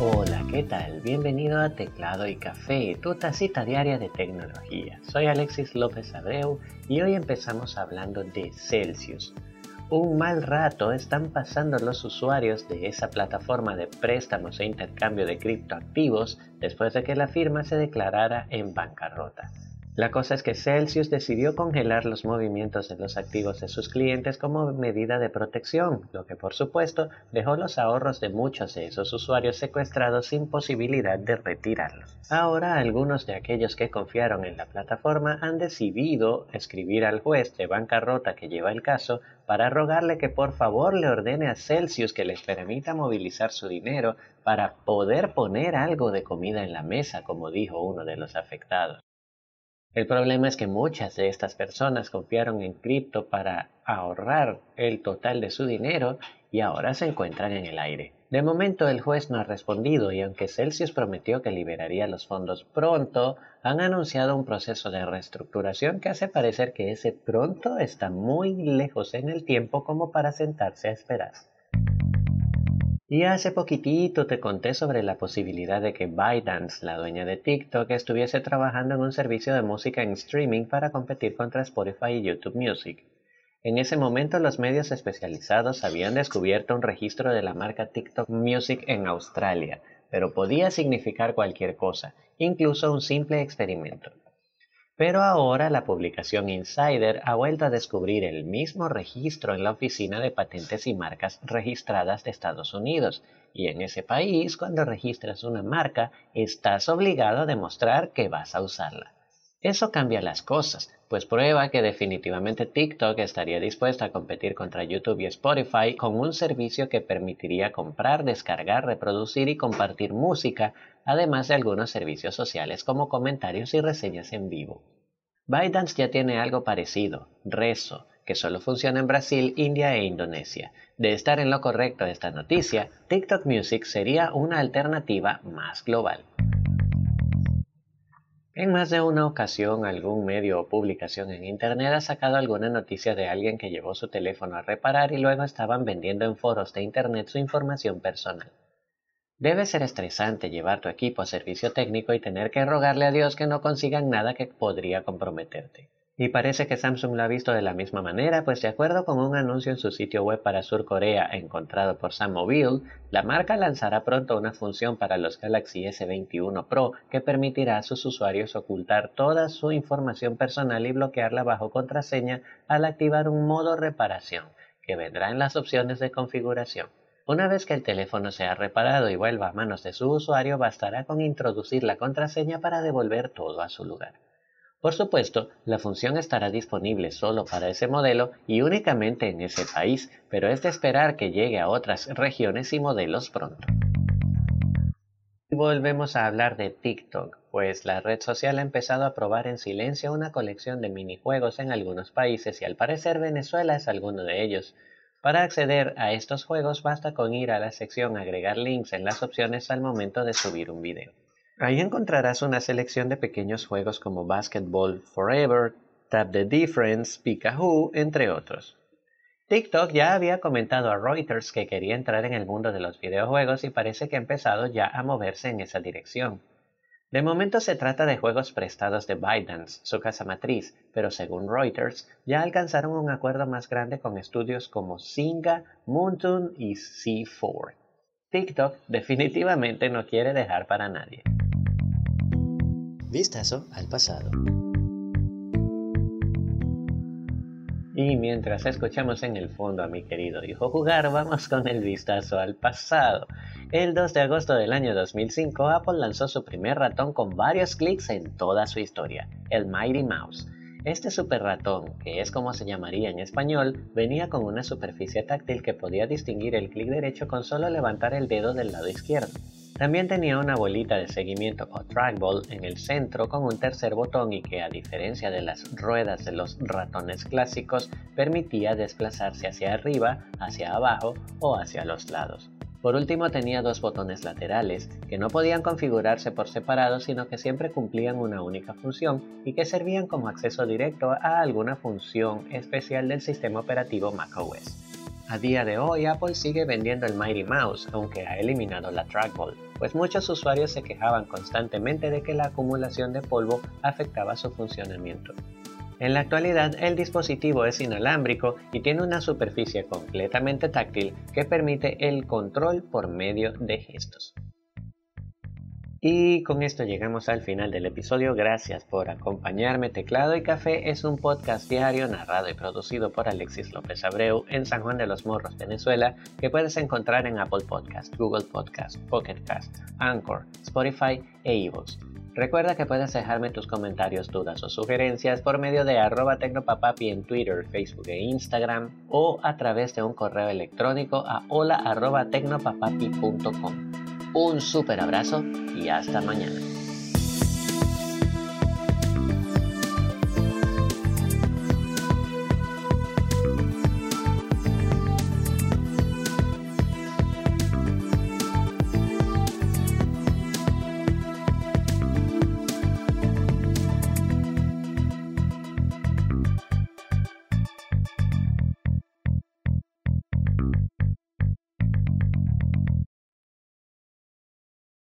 Hola, ¿qué tal? Bienvenido a Teclado y Café, tu tacita diaria de tecnología. Soy Alexis López Abreu y hoy empezamos hablando de Celsius. Un mal rato están pasando los usuarios de esa plataforma de préstamos e intercambio de criptoactivos después de que la firma se declarara en bancarrota. La cosa es que Celsius decidió congelar los movimientos de los activos de sus clientes como medida de protección, lo que por supuesto dejó los ahorros de muchos de esos usuarios secuestrados sin posibilidad de retirarlos. Ahora algunos de aquellos que confiaron en la plataforma han decidido escribir al juez de bancarrota que lleva el caso para rogarle que por favor le ordene a Celsius que les permita movilizar su dinero para poder poner algo de comida en la mesa, como dijo uno de los afectados. El problema es que muchas de estas personas confiaron en cripto para ahorrar el total de su dinero y ahora se encuentran en el aire. De momento el juez no ha respondido y aunque Celsius prometió que liberaría los fondos pronto, han anunciado un proceso de reestructuración que hace parecer que ese pronto está muy lejos en el tiempo como para sentarse a esperar. Y hace poquitito te conté sobre la posibilidad de que ByteDance, la dueña de TikTok, estuviese trabajando en un servicio de música en streaming para competir contra Spotify y YouTube Music. En ese momento los medios especializados habían descubierto un registro de la marca TikTok Music en Australia, pero podía significar cualquier cosa, incluso un simple experimento. Pero ahora la publicación Insider ha vuelto a descubrir el mismo registro en la Oficina de Patentes y Marcas Registradas de Estados Unidos, y en ese país cuando registras una marca estás obligado a demostrar que vas a usarla. Eso cambia las cosas, pues prueba que definitivamente TikTok estaría dispuesta a competir contra YouTube y Spotify con un servicio que permitiría comprar, descargar, reproducir y compartir música, además de algunos servicios sociales como comentarios y reseñas en vivo. ByteDance ya tiene algo parecido, Rezo, que solo funciona en Brasil, India e Indonesia. De estar en lo correcto esta noticia, TikTok Music sería una alternativa más global. En más de una ocasión algún medio o publicación en Internet ha sacado alguna noticia de alguien que llevó su teléfono a reparar y luego estaban vendiendo en foros de Internet su información personal. Debe ser estresante llevar tu equipo a servicio técnico y tener que rogarle a Dios que no consigan nada que podría comprometerte. Y parece que Samsung lo ha visto de la misma manera, pues de acuerdo con un anuncio en su sitio web para Sur Corea encontrado por Sam Mobile, la marca lanzará pronto una función para los Galaxy S21 Pro que permitirá a sus usuarios ocultar toda su información personal y bloquearla bajo contraseña al activar un modo reparación, que vendrá en las opciones de configuración. Una vez que el teléfono sea reparado y vuelva a manos de su usuario, bastará con introducir la contraseña para devolver todo a su lugar. Por supuesto, la función estará disponible solo para ese modelo y únicamente en ese país, pero es de esperar que llegue a otras regiones y modelos pronto. Volvemos a hablar de TikTok, pues la red social ha empezado a probar en silencio una colección de minijuegos en algunos países y al parecer Venezuela es alguno de ellos. Para acceder a estos juegos basta con ir a la sección agregar links en las opciones al momento de subir un video. Ahí encontrarás una selección de pequeños juegos como Basketball Forever, Tap the Difference, Pikachu, entre otros. TikTok ya había comentado a Reuters que quería entrar en el mundo de los videojuegos y parece que ha empezado ya a moverse en esa dirección. De momento se trata de juegos prestados de ByteDance, su casa matriz, pero según Reuters ya alcanzaron un acuerdo más grande con estudios como Singa, Moontoon y C4. TikTok definitivamente no quiere dejar para nadie. Vistazo al pasado. Y mientras escuchamos en el fondo a mi querido hijo jugar, vamos con el vistazo al pasado. El 2 de agosto del año 2005, Apple lanzó su primer ratón con varios clics en toda su historia, el Mighty Mouse. Este super ratón, que es como se llamaría en español, venía con una superficie táctil que podía distinguir el clic derecho con solo levantar el dedo del lado izquierdo. También tenía una bolita de seguimiento o trackball en el centro con un tercer botón y que a diferencia de las ruedas de los ratones clásicos permitía desplazarse hacia arriba, hacia abajo o hacia los lados. Por último tenía dos botones laterales que no podían configurarse por separado sino que siempre cumplían una única función y que servían como acceso directo a alguna función especial del sistema operativo macOS. A día de hoy Apple sigue vendiendo el Mighty Mouse, aunque ha eliminado la trackball, pues muchos usuarios se quejaban constantemente de que la acumulación de polvo afectaba su funcionamiento. En la actualidad el dispositivo es inalámbrico y tiene una superficie completamente táctil que permite el control por medio de gestos. Y con esto llegamos al final del episodio. Gracias por acompañarme. Teclado y Café es un podcast diario narrado y producido por Alexis López Abreu en San Juan de los Morros, Venezuela, que puedes encontrar en Apple Podcast, Google Podcast, Pocket Cast, Anchor, Spotify e iVoox. Recuerda que puedes dejarme tus comentarios, dudas o sugerencias por medio de arroba tecnopapapi en Twitter, Facebook e Instagram o a través de un correo electrónico a hola. Un super abrazo y hasta mañana.